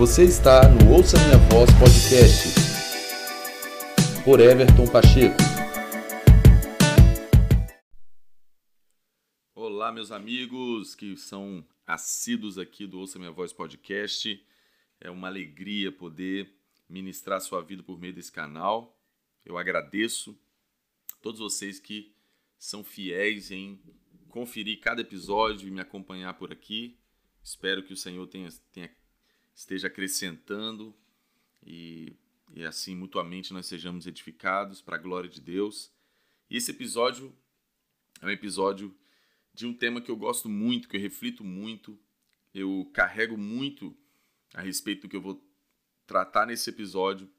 Você está no Ouça Minha Voz Podcast por Everton Pacheco. Olá, meus amigos que são assíduos aqui do Ouça Minha Voz Podcast. É uma alegria poder ministrar sua vida por meio desse canal. Eu agradeço todos vocês que são fiéis em conferir cada episódio e me acompanhar por aqui. Espero que o Senhor tenha, tenha esteja acrescentando e, e assim mutuamente nós sejamos edificados para a glória de Deus. E esse episódio é um episódio de um tema que eu gosto muito, que eu reflito muito, eu carrego muito a respeito do que eu vou tratar nesse episódio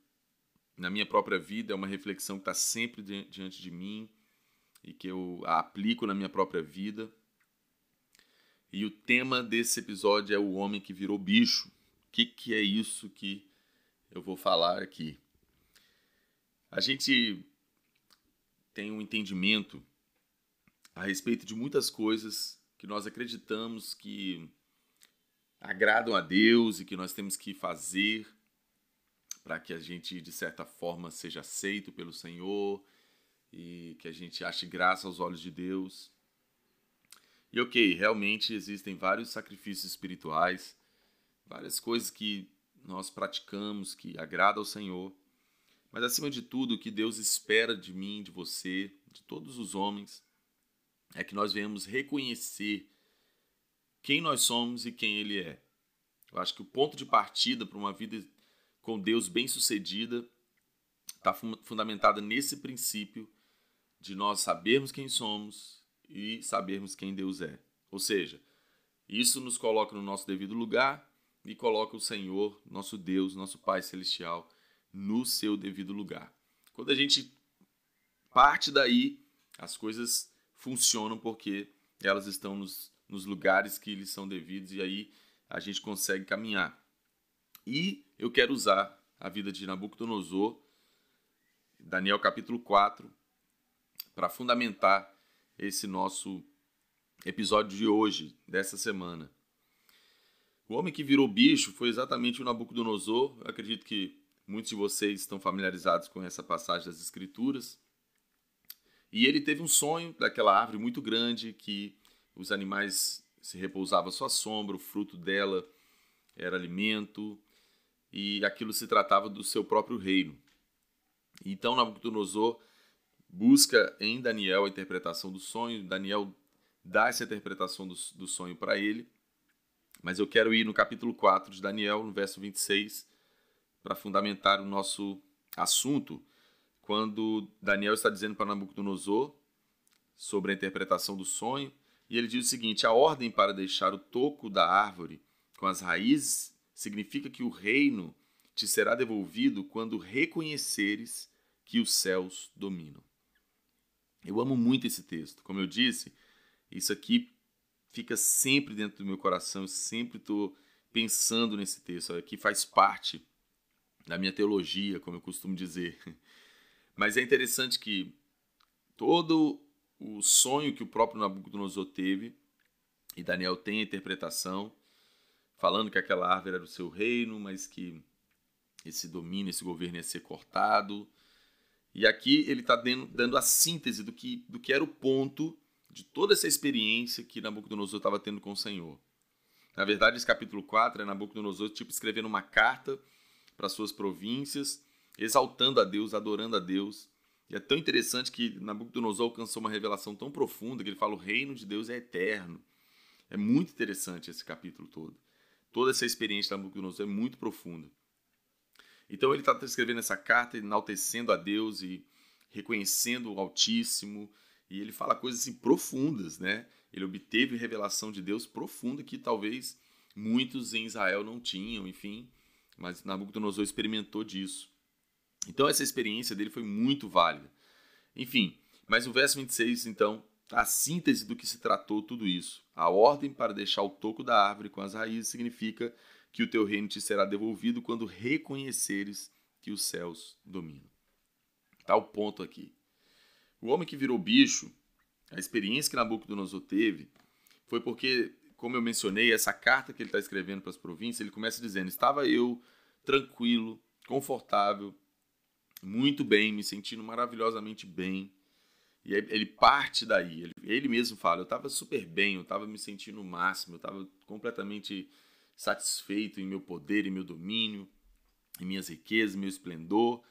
na minha própria vida. É uma reflexão que está sempre diante de mim e que eu aplico na minha própria vida. E o tema desse episódio é o homem que virou bicho. Que, que é isso que eu vou falar aqui? A gente tem um entendimento a respeito de muitas coisas que nós acreditamos que agradam a Deus e que nós temos que fazer para que a gente, de certa forma, seja aceito pelo Senhor e que a gente ache graça aos olhos de Deus. E ok, realmente existem vários sacrifícios espirituais, várias coisas que nós praticamos que agrada ao Senhor, mas acima de tudo, o que Deus espera de mim, de você, de todos os homens, é que nós venhamos reconhecer quem nós somos e quem Ele é. Eu acho que o ponto de partida para uma vida com Deus bem-sucedida está fundamentada nesse princípio de nós sabermos quem somos e sabermos quem Deus é. Ou seja, isso nos coloca no nosso devido lugar e coloca o Senhor, nosso Deus, nosso Pai Celestial, no seu devido lugar. Quando a gente parte daí, as coisas funcionam porque elas estão nos, nos lugares que lhes são devidos e aí a gente consegue caminhar. E eu quero usar a vida de Nabucodonosor, Daniel capítulo 4, para fundamentar esse nosso episódio de hoje, dessa semana. O homem que virou bicho foi exatamente o Nabucodonosor. Eu acredito que muitos de vocês estão familiarizados com essa passagem das Escrituras. E ele teve um sonho daquela árvore muito grande que os animais se repousavam à sua sombra, o fruto dela era alimento e aquilo se tratava do seu próprio reino. Então Nabucodonosor busca em Daniel a interpretação do sonho. Daniel dá essa interpretação do, do sonho para ele. Mas eu quero ir no capítulo 4 de Daniel, no verso 26, para fundamentar o nosso assunto, quando Daniel está dizendo para Nabucodonosor sobre a interpretação do sonho, e ele diz o seguinte: a ordem para deixar o toco da árvore com as raízes significa que o reino te será devolvido quando reconheceres que os céus dominam. Eu amo muito esse texto. Como eu disse, isso aqui fica sempre dentro do meu coração. Eu sempre estou pensando nesse texto. Aqui faz parte da minha teologia, como eu costumo dizer. Mas é interessante que todo o sonho que o próprio Nabucodonosor teve, e Daniel tem a interpretação, falando que aquela árvore era o seu reino, mas que esse domínio, esse governo ia ser cortado, e aqui ele está dando a síntese do que, do que era o ponto de toda essa experiência que Nabucodonosor estava tendo com o Senhor. Na verdade, esse capítulo 4 é Nabucodonosor tipo, escrevendo uma carta para suas províncias, exaltando a Deus, adorando a Deus. E é tão interessante que Nabucodonosor alcançou uma revelação tão profunda que ele fala: o reino de Deus é eterno. É muito interessante esse capítulo todo. Toda essa experiência de Nabucodonosor é muito profunda. Então ele está escrevendo essa carta, enaltecendo a Deus e reconhecendo o Altíssimo. E ele fala coisas assim profundas, né? Ele obteve revelação de Deus profunda que talvez muitos em Israel não tinham, enfim. Mas Nabucodonosor experimentou disso. Então essa experiência dele foi muito válida. Enfim, mas o verso 26, então, a síntese do que se tratou tudo isso. A ordem para deixar o toco da árvore com as raízes significa que o teu reino te será devolvido quando reconheceres que os céus dominam. Está o ponto aqui. O homem que virou bicho, a experiência que Nabucodonosor teve, foi porque como eu mencionei, essa carta que ele está escrevendo para as províncias, ele começa dizendo: Estava eu tranquilo, confortável, muito bem, me sentindo maravilhosamente bem. E ele parte daí, ele, ele mesmo fala: Eu estava super bem, eu estava me sentindo o máximo, eu estava completamente satisfeito em meu poder, em meu domínio, em minhas riquezas, meu esplendor.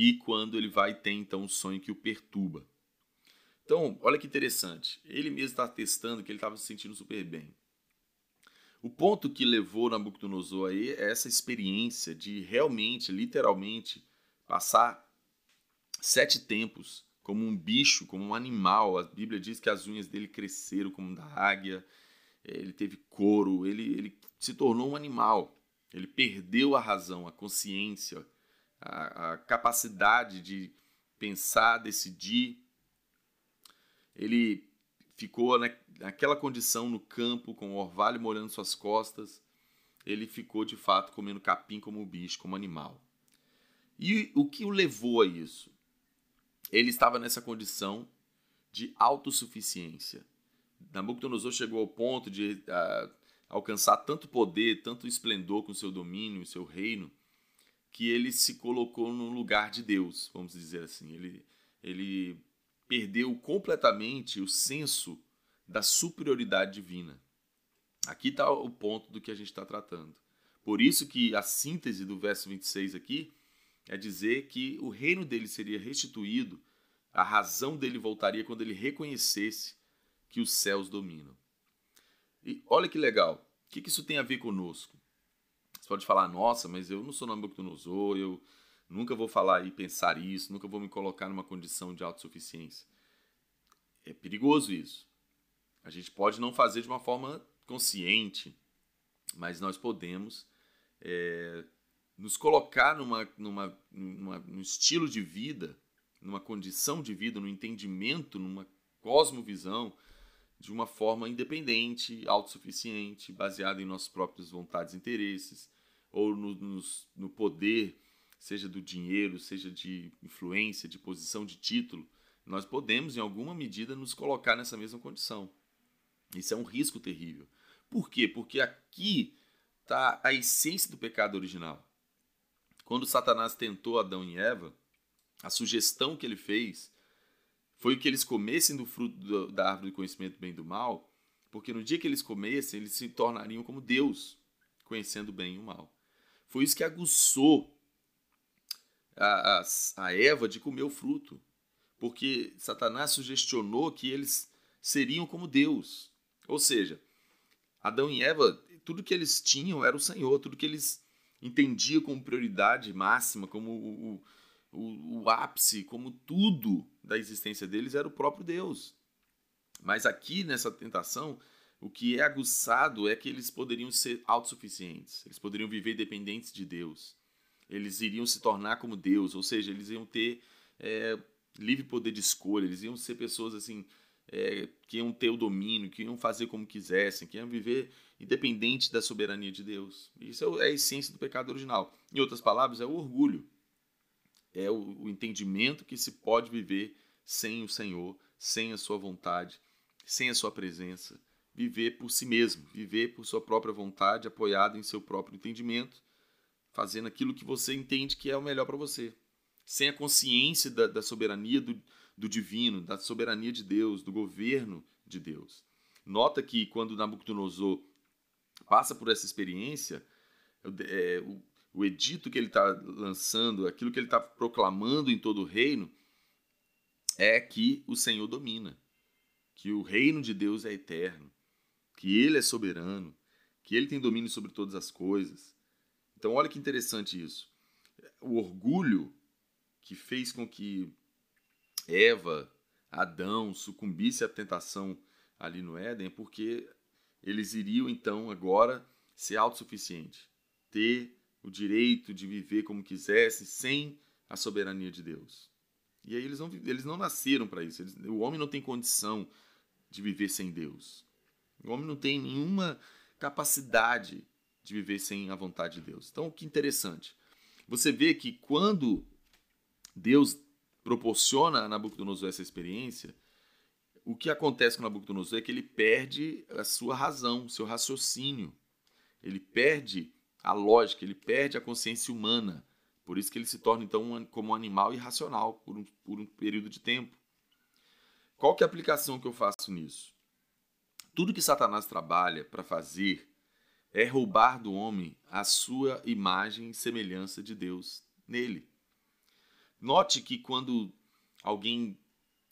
E quando ele vai ter então um sonho que o perturba. Então, olha que interessante. Ele mesmo está testando que ele estava se sentindo super bem. O ponto que levou Nabucodonosor aí é essa experiência de realmente, literalmente, passar sete tempos como um bicho, como um animal. A Bíblia diz que as unhas dele cresceram como da águia, ele teve couro, ele, ele se tornou um animal. Ele perdeu a razão, a consciência, a, a capacidade de pensar, decidir ele ficou naquela condição no campo, com o orvalho molhando suas costas. Ele ficou de fato comendo capim como bicho, como animal. E o que o levou a isso? Ele estava nessa condição de autossuficiência. Nabucodonosor chegou ao ponto de uh, alcançar tanto poder, tanto esplendor com seu domínio, seu reino, que ele se colocou no lugar de Deus, vamos dizer assim. Ele, ele perdeu completamente o senso da superioridade divina. Aqui está o ponto do que a gente está tratando. Por isso que a síntese do verso 26 aqui é dizer que o reino dele seria restituído, a razão dele voltaria quando ele reconhecesse que os céus dominam. E olha que legal, o que, isso tem a ver conosco? Você pode falar, nossa, mas eu não sou Nabucodonosor, eu Nunca vou falar e pensar isso, nunca vou me colocar numa condição de autossuficiência. É perigoso isso. A gente pode não fazer de uma forma consciente, mas nós podemos é, nos colocar numa, numa, numa, num estilo de vida, numa condição de vida, num entendimento, numa cosmovisão de uma forma independente, autossuficiente, baseada em nossas próprias vontades e interesses, ou no, no poder seja do dinheiro, seja de influência, de posição de título, nós podemos, em alguma medida, nos colocar nessa mesma condição. Isso é um risco terrível. Por quê? Porque aqui está a essência do pecado original. Quando Satanás tentou Adão e Eva, a sugestão que ele fez foi que eles comessem do fruto da árvore do conhecimento do bem e do mal, porque no dia que eles comessem, eles se tornariam como Deus, conhecendo o bem e o mal. Foi isso que aguçou a, a, a Eva de comer o fruto, porque Satanás sugestionou que eles seriam como Deus. Ou seja, Adão e Eva, tudo que eles tinham era o Senhor, tudo que eles entendiam como prioridade máxima, como o, o, o ápice, como tudo da existência deles era o próprio Deus. Mas aqui nessa tentação, o que é aguçado é que eles poderiam ser autossuficientes, eles poderiam viver dependentes de Deus. Eles iriam se tornar como Deus, ou seja, eles iam ter é, livre poder de escolha, eles iam ser pessoas assim é, que iam ter o domínio, que iam fazer como quisessem, que iam viver independente da soberania de Deus. Isso é, é a essência do pecado original. Em outras palavras, é o orgulho, é o, o entendimento que se pode viver sem o Senhor, sem a sua vontade, sem a sua presença, viver por si mesmo, viver por sua própria vontade, apoiado em seu próprio entendimento fazendo aquilo que você entende que é o melhor para você, sem a consciência da, da soberania do, do divino, da soberania de Deus, do governo de Deus. Nota que quando Nabucodonosor passa por essa experiência, é, o, o edito que ele está lançando, aquilo que ele está proclamando em todo o reino, é que o Senhor domina, que o reino de Deus é eterno, que ele é soberano, que ele tem domínio sobre todas as coisas, então, olha que interessante isso. O orgulho que fez com que Eva, Adão sucumbisse à tentação ali no Éden, é porque eles iriam então agora ser autossuficientes, ter o direito de viver como quisessem sem a soberania de Deus. E aí eles não, eles não nasceram para isso. Eles, o homem não tem condição de viver sem Deus. O homem não tem nenhuma capacidade de viver sem a vontade de Deus. Então, que interessante. Você vê que quando Deus proporciona a Nabucodonosor essa experiência, o que acontece com Nabucodonosor é que ele perde a sua razão, seu raciocínio. Ele perde a lógica, ele perde a consciência humana. Por isso que ele se torna, então, como um animal irracional por um, por um período de tempo. Qual que é a aplicação que eu faço nisso? Tudo que Satanás trabalha para fazer é roubar do homem a sua imagem e semelhança de Deus nele. Note que quando alguém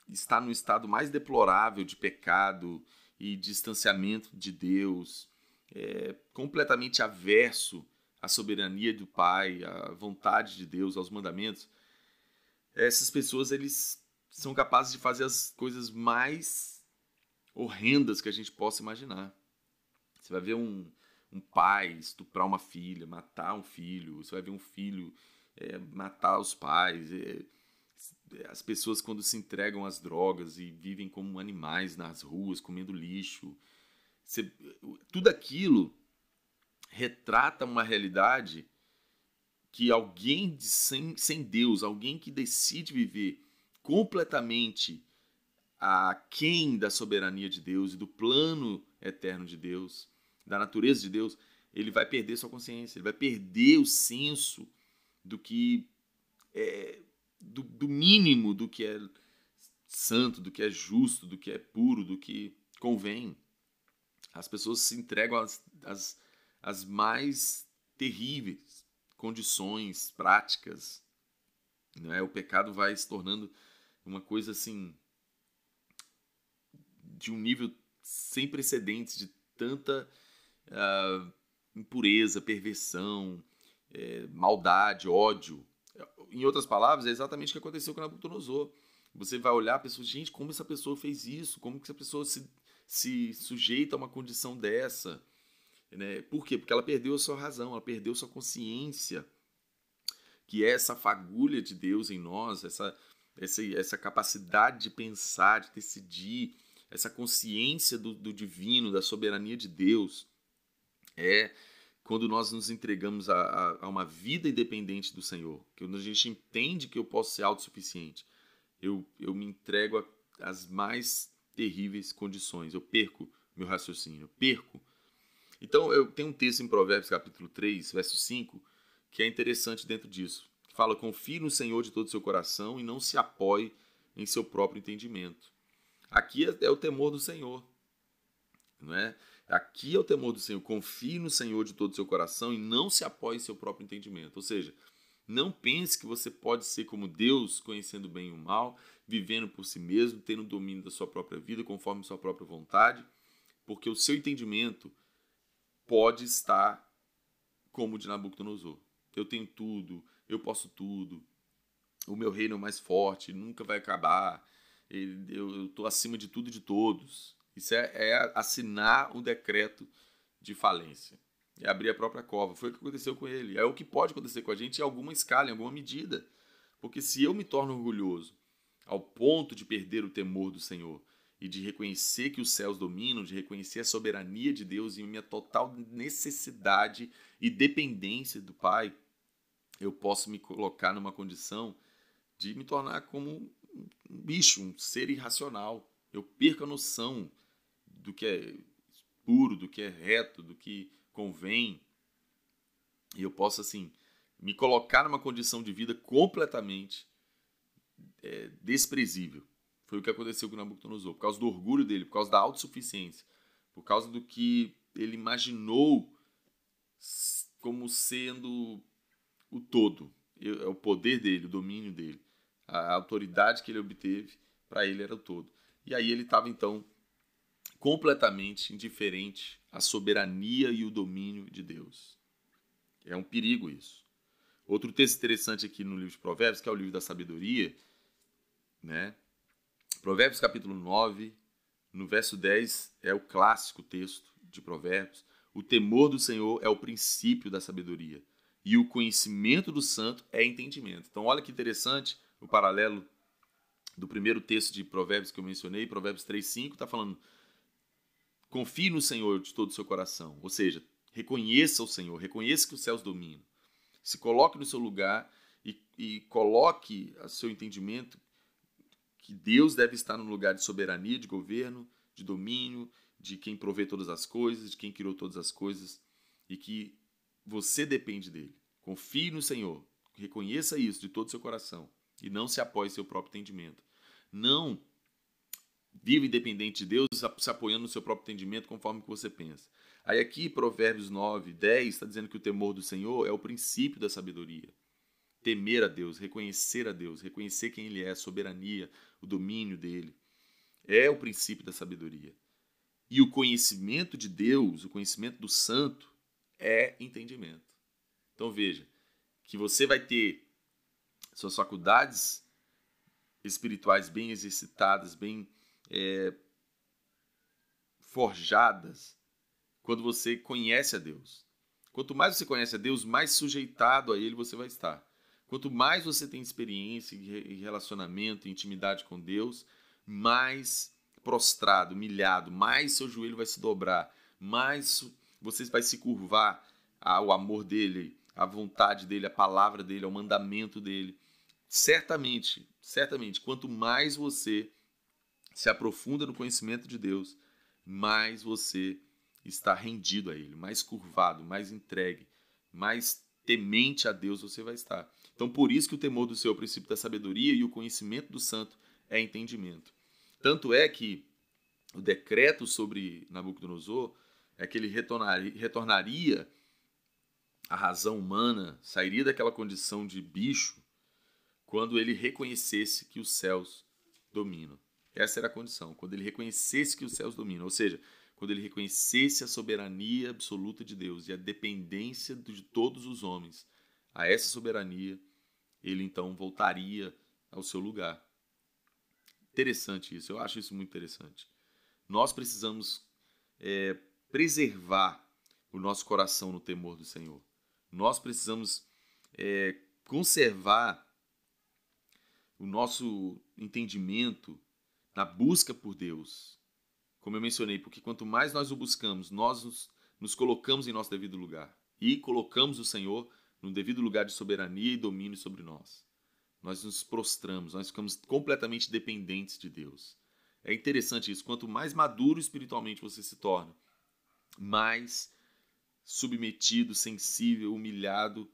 está no estado mais deplorável de pecado e distanciamento de Deus, é, completamente averso à soberania do Pai, à vontade de Deus, aos mandamentos, essas pessoas eles são capazes de fazer as coisas mais horrendas que a gente possa imaginar. Você vai ver um, um pai estuprar uma filha, matar um filho, você vai ver um filho é, matar os pais. É, as pessoas quando se entregam às drogas e vivem como animais nas ruas, comendo lixo. Você, tudo aquilo retrata uma realidade que alguém de, sem, sem Deus, alguém que decide viver completamente aquém da soberania de Deus e do plano eterno de Deus, da natureza de Deus, ele vai perder sua consciência, ele vai perder o senso do que é, do, do mínimo do que é santo, do que é justo, do que é puro, do que convém. As pessoas se entregam às, às, às mais terríveis condições práticas. Não é? O pecado vai se tornando uma coisa assim de um nível sem precedentes de tanta uh, impureza, perversão, é, maldade, ódio. Em outras palavras, é exatamente o que aconteceu com Nabucodonosor. Você vai olhar a pessoa, gente, como essa pessoa fez isso? Como que essa pessoa se, se sujeita a uma condição dessa? Né? Por quê? Porque ela perdeu a sua razão, ela perdeu a sua consciência, que é essa fagulha de Deus em nós, essa, essa, essa capacidade de pensar, de decidir, essa consciência do, do divino, da soberania de Deus. É quando nós nos entregamos a, a, a, uma vida independente do Senhor, quando a gente entende que eu posso ser autossuficiente, eu, eu me entrego às mais terríveis condições, eu perco meu raciocínio, eu perco. Então, eu tenho um texto em Provérbios capítulo 3, verso 5, que é interessante dentro disso. Que fala, confie no Senhor de todo o seu coração e não se apoie em seu próprio entendimento. Aqui é, é o temor do Senhor, não é? Aqui é o temor do Senhor. Confie no Senhor de todo o seu coração e não se apoie em seu próprio entendimento. Ou seja, não pense que você pode ser como Deus, conhecendo bem o mal, vivendo por si mesmo, tendo domínio da sua própria vida, conforme sua própria vontade, porque o seu entendimento pode estar como o de Nabucodonosor. Eu tenho tudo, eu posso tudo, o meu reino é mais forte, nunca vai acabar, eu estou acima de tudo e de todos. Isso é, é assinar o decreto de falência. É abrir a própria cova. Foi o que aconteceu com ele. É o que pode acontecer com a gente em alguma escala, em alguma medida. Porque se eu me torno orgulhoso ao ponto de perder o temor do Senhor e de reconhecer que os céus dominam, de reconhecer a soberania de Deus e minha total necessidade e dependência do Pai, eu posso me colocar numa condição de me tornar como um bicho, um ser irracional. Eu perco a noção do que é puro, do que é reto, do que convém. E eu posso, assim, me colocar numa condição de vida completamente é, desprezível. Foi o que aconteceu com Nabucodonosor. Por causa do orgulho dele, por causa da autossuficiência, por causa do que ele imaginou como sendo o todo. É o poder dele, o domínio dele. A autoridade que ele obteve, para ele era o todo. E aí ele estava, então, completamente indiferente à soberania e o domínio de Deus. É um perigo isso. Outro texto interessante aqui no livro de Provérbios, que é o livro da sabedoria, né? Provérbios capítulo 9, no verso 10, é o clássico texto de Provérbios. O temor do Senhor é o princípio da sabedoria, e o conhecimento do santo é entendimento. Então, olha que interessante o paralelo do primeiro texto de Provérbios que eu mencionei, Provérbios 3, 5, está falando Confie no Senhor de todo o seu coração. Ou seja, reconheça o Senhor, reconheça que os céus dominam. Se coloque no seu lugar e, e coloque o seu entendimento que Deus deve estar no lugar de soberania, de governo, de domínio, de quem provê todas as coisas, de quem criou todas as coisas e que você depende dele. Confie no Senhor, reconheça isso de todo o seu coração e não se apoie em seu próprio entendimento. Não viva independente de Deus, se apoiando no seu próprio entendimento conforme que você pensa. Aí aqui, Provérbios 9, 10, está dizendo que o temor do Senhor é o princípio da sabedoria. Temer a Deus, reconhecer a Deus, reconhecer quem Ele é, a soberania, o domínio dele. É o princípio da sabedoria. E o conhecimento de Deus, o conhecimento do santo, é entendimento. Então veja, que você vai ter suas faculdades espirituais bem exercitadas, bem é, forjadas, quando você conhece a Deus. Quanto mais você conhece a Deus, mais sujeitado a Ele você vai estar. Quanto mais você tem experiência e relacionamento e intimidade com Deus, mais prostrado, humilhado, mais seu joelho vai se dobrar, mais você vai se curvar ao amor dele, à vontade dele, à palavra dele, ao mandamento dele. Certamente, certamente, quanto mais você se aprofunda no conhecimento de Deus, mais você está rendido a Ele, mais curvado, mais entregue, mais temente a Deus você vai estar. Então, por isso que o temor do Senhor é o princípio da sabedoria e o conhecimento do santo é entendimento. Tanto é que o decreto sobre Nabucodonosor é que ele retornaria, retornaria à razão humana, sairia daquela condição de bicho, quando ele reconhecesse que os céus dominam. Essa era a condição, quando ele reconhecesse que os céus dominam, ou seja, quando ele reconhecesse a soberania absoluta de Deus e a dependência de todos os homens a essa soberania, ele então voltaria ao seu lugar. Interessante isso, eu acho isso muito interessante. Nós precisamos é, preservar o nosso coração no temor do Senhor. Nós precisamos é, conservar o nosso entendimento na busca por Deus. Como eu mencionei, porque quanto mais nós o buscamos, nós nos, nos colocamos em nosso devido lugar e colocamos o Senhor no devido lugar de soberania e domínio sobre nós. Nós nos prostramos, nós ficamos completamente dependentes de Deus. É interessante isso. Quanto mais maduro espiritualmente você se torna, mais submetido, sensível, humilhado,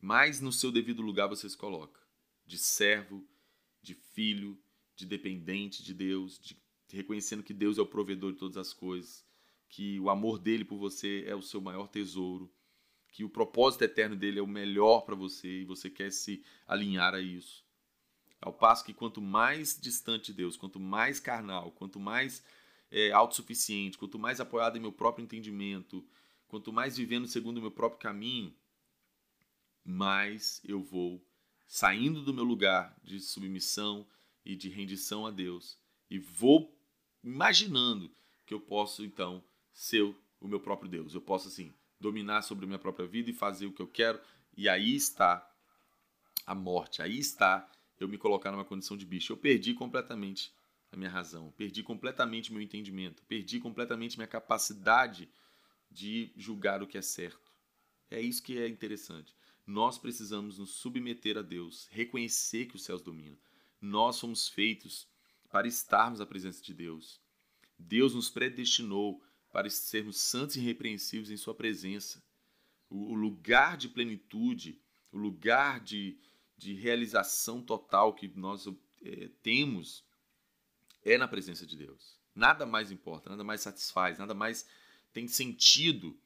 mais no seu devido lugar você se coloca. De servo, de filho, de dependente de Deus, de reconhecendo que Deus é o provedor de todas as coisas, que o amor dele por você é o seu maior tesouro, que o propósito eterno dele é o melhor para você e você quer se alinhar a isso. Ao passo que quanto mais distante de Deus, quanto mais carnal, quanto mais é, autossuficiente, quanto mais apoiado em meu próprio entendimento, quanto mais vivendo segundo o meu próprio caminho, mais eu vou saindo do meu lugar de submissão e de rendição a Deus e vou imaginando que eu posso então ser o meu próprio Deus. Eu posso assim dominar sobre a minha própria vida e fazer o que eu quero. E aí está a morte. Aí está eu me colocar numa condição de bicho. Eu perdi completamente a minha razão, perdi completamente meu entendimento, perdi completamente minha capacidade de julgar o que é certo. É isso que é interessante. Nós precisamos nos submeter a Deus, reconhecer que os céus dominam. Nós somos feitos para estarmos à presença de Deus. Deus nos predestinou para sermos santos e irrepreensíveis em Sua presença. O lugar de plenitude, o lugar de, de realização total que nós é, temos é na presença de Deus. Nada mais importa, nada mais satisfaz, nada mais tem sentido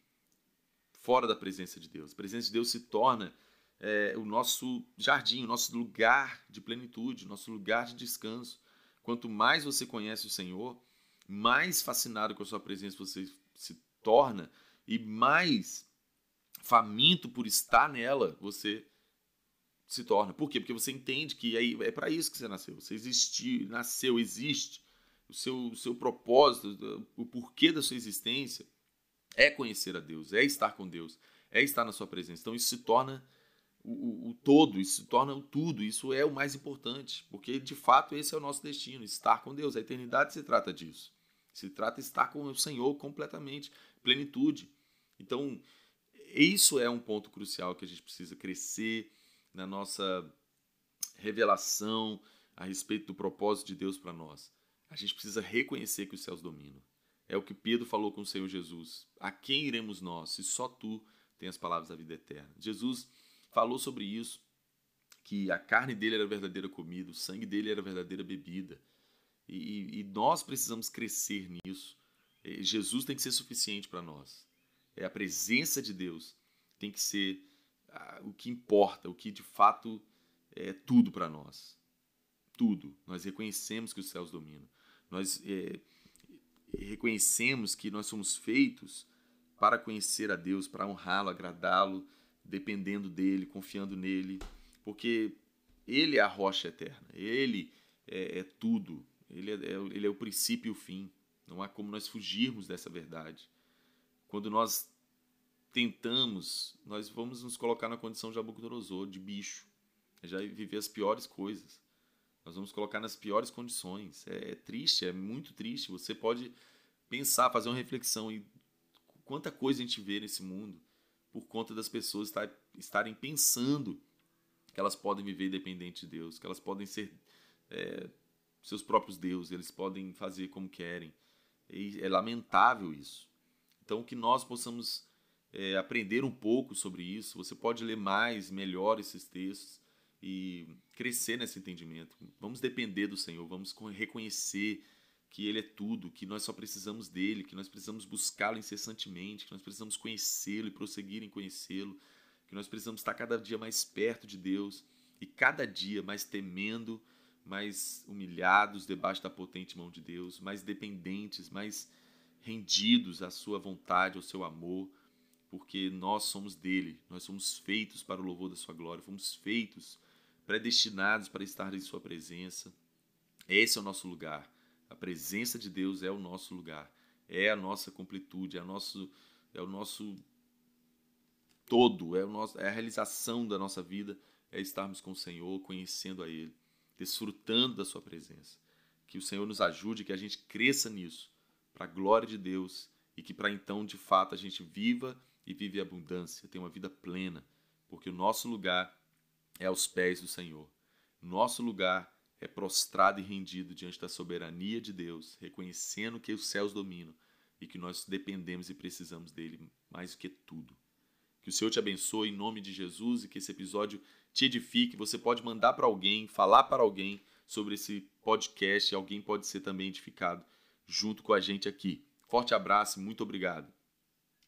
fora da presença de Deus. A presença de Deus se torna é, o nosso jardim, o nosso lugar de plenitude, o nosso lugar de descanso. Quanto mais você conhece o Senhor, mais fascinado com a sua presença você se torna e mais faminto por estar nela você se torna. Por quê? Porque você entende que é, é para isso que você nasceu. Você existiu, nasceu, existe. O seu, o seu propósito, o porquê da sua existência é conhecer a Deus, é estar com Deus, é estar na sua presença. Então isso se torna o, o, o todo, isso se torna o tudo, isso é o mais importante, porque de fato esse é o nosso destino, estar com Deus. A eternidade se trata disso. Se trata de estar com o Senhor completamente, plenitude. Então, isso é um ponto crucial que a gente precisa crescer, na nossa revelação, a respeito do propósito de Deus para nós, a gente precisa reconhecer que os céus dominam. É o que Pedro falou com o Senhor Jesus. A quem iremos nós, se só tu tens as palavras da vida eterna? Jesus falou sobre isso, que a carne dele era a verdadeira comida, o sangue dele era a verdadeira bebida. E, e nós precisamos crescer nisso. Jesus tem que ser suficiente para nós. É a presença de Deus tem que ser o que importa, o que de fato é tudo para nós. Tudo. Nós reconhecemos que os céus dominam. Nós é, reconhecemos que nós somos feitos para conhecer a Deus, para honrá-lo, agradá-lo, dependendo dele, confiando nele, porque ele é a rocha eterna, ele é, é tudo, ele é, é ele é o princípio e o fim. Não há como nós fugirmos dessa verdade. Quando nós tentamos, nós vamos nos colocar na condição de Nabucodonosor, de bicho, já viver as piores coisas. Nós vamos colocar nas piores condições. É, é triste, é muito triste. Você pode pensar, fazer uma reflexão e quanta coisa a gente vê nesse mundo por conta das pessoas estarem pensando que elas podem viver independente de Deus, que elas podem ser é, seus próprios deuses, eles podem fazer como querem. E é lamentável isso. Então, que nós possamos é, aprender um pouco sobre isso. Você pode ler mais, melhor esses textos e crescer nesse entendimento. Vamos depender do Senhor, vamos reconhecer que Ele é tudo, que nós só precisamos dele, que nós precisamos buscá-lo incessantemente, que nós precisamos conhecê-lo e prosseguir em conhecê-lo, que nós precisamos estar cada dia mais perto de Deus e cada dia mais temendo mais humilhados debaixo da potente mão de Deus, mais dependentes, mais rendidos à sua vontade, ao seu amor, porque nós somos dele, nós somos feitos para o louvor da sua glória, fomos feitos, predestinados para estar em sua presença. Esse é o nosso lugar. A presença de Deus é o nosso lugar, é a nossa completude, é nosso é o nosso todo, é o nosso é a realização da nossa vida, é estarmos com o Senhor, conhecendo a ele desfrutando da Sua presença. Que o Senhor nos ajude, que a gente cresça nisso, para a glória de Deus e que para então, de fato, a gente viva e vive abundância, tenha uma vida plena, porque o nosso lugar é aos pés do Senhor. Nosso lugar é prostrado e rendido diante da soberania de Deus, reconhecendo que os céus dominam e que nós dependemos e precisamos dele mais do que tudo. Que o Senhor te abençoe em nome de Jesus e que esse episódio te edifique. Você pode mandar para alguém, falar para alguém sobre esse podcast alguém pode ser também edificado junto com a gente aqui. Forte abraço e muito obrigado.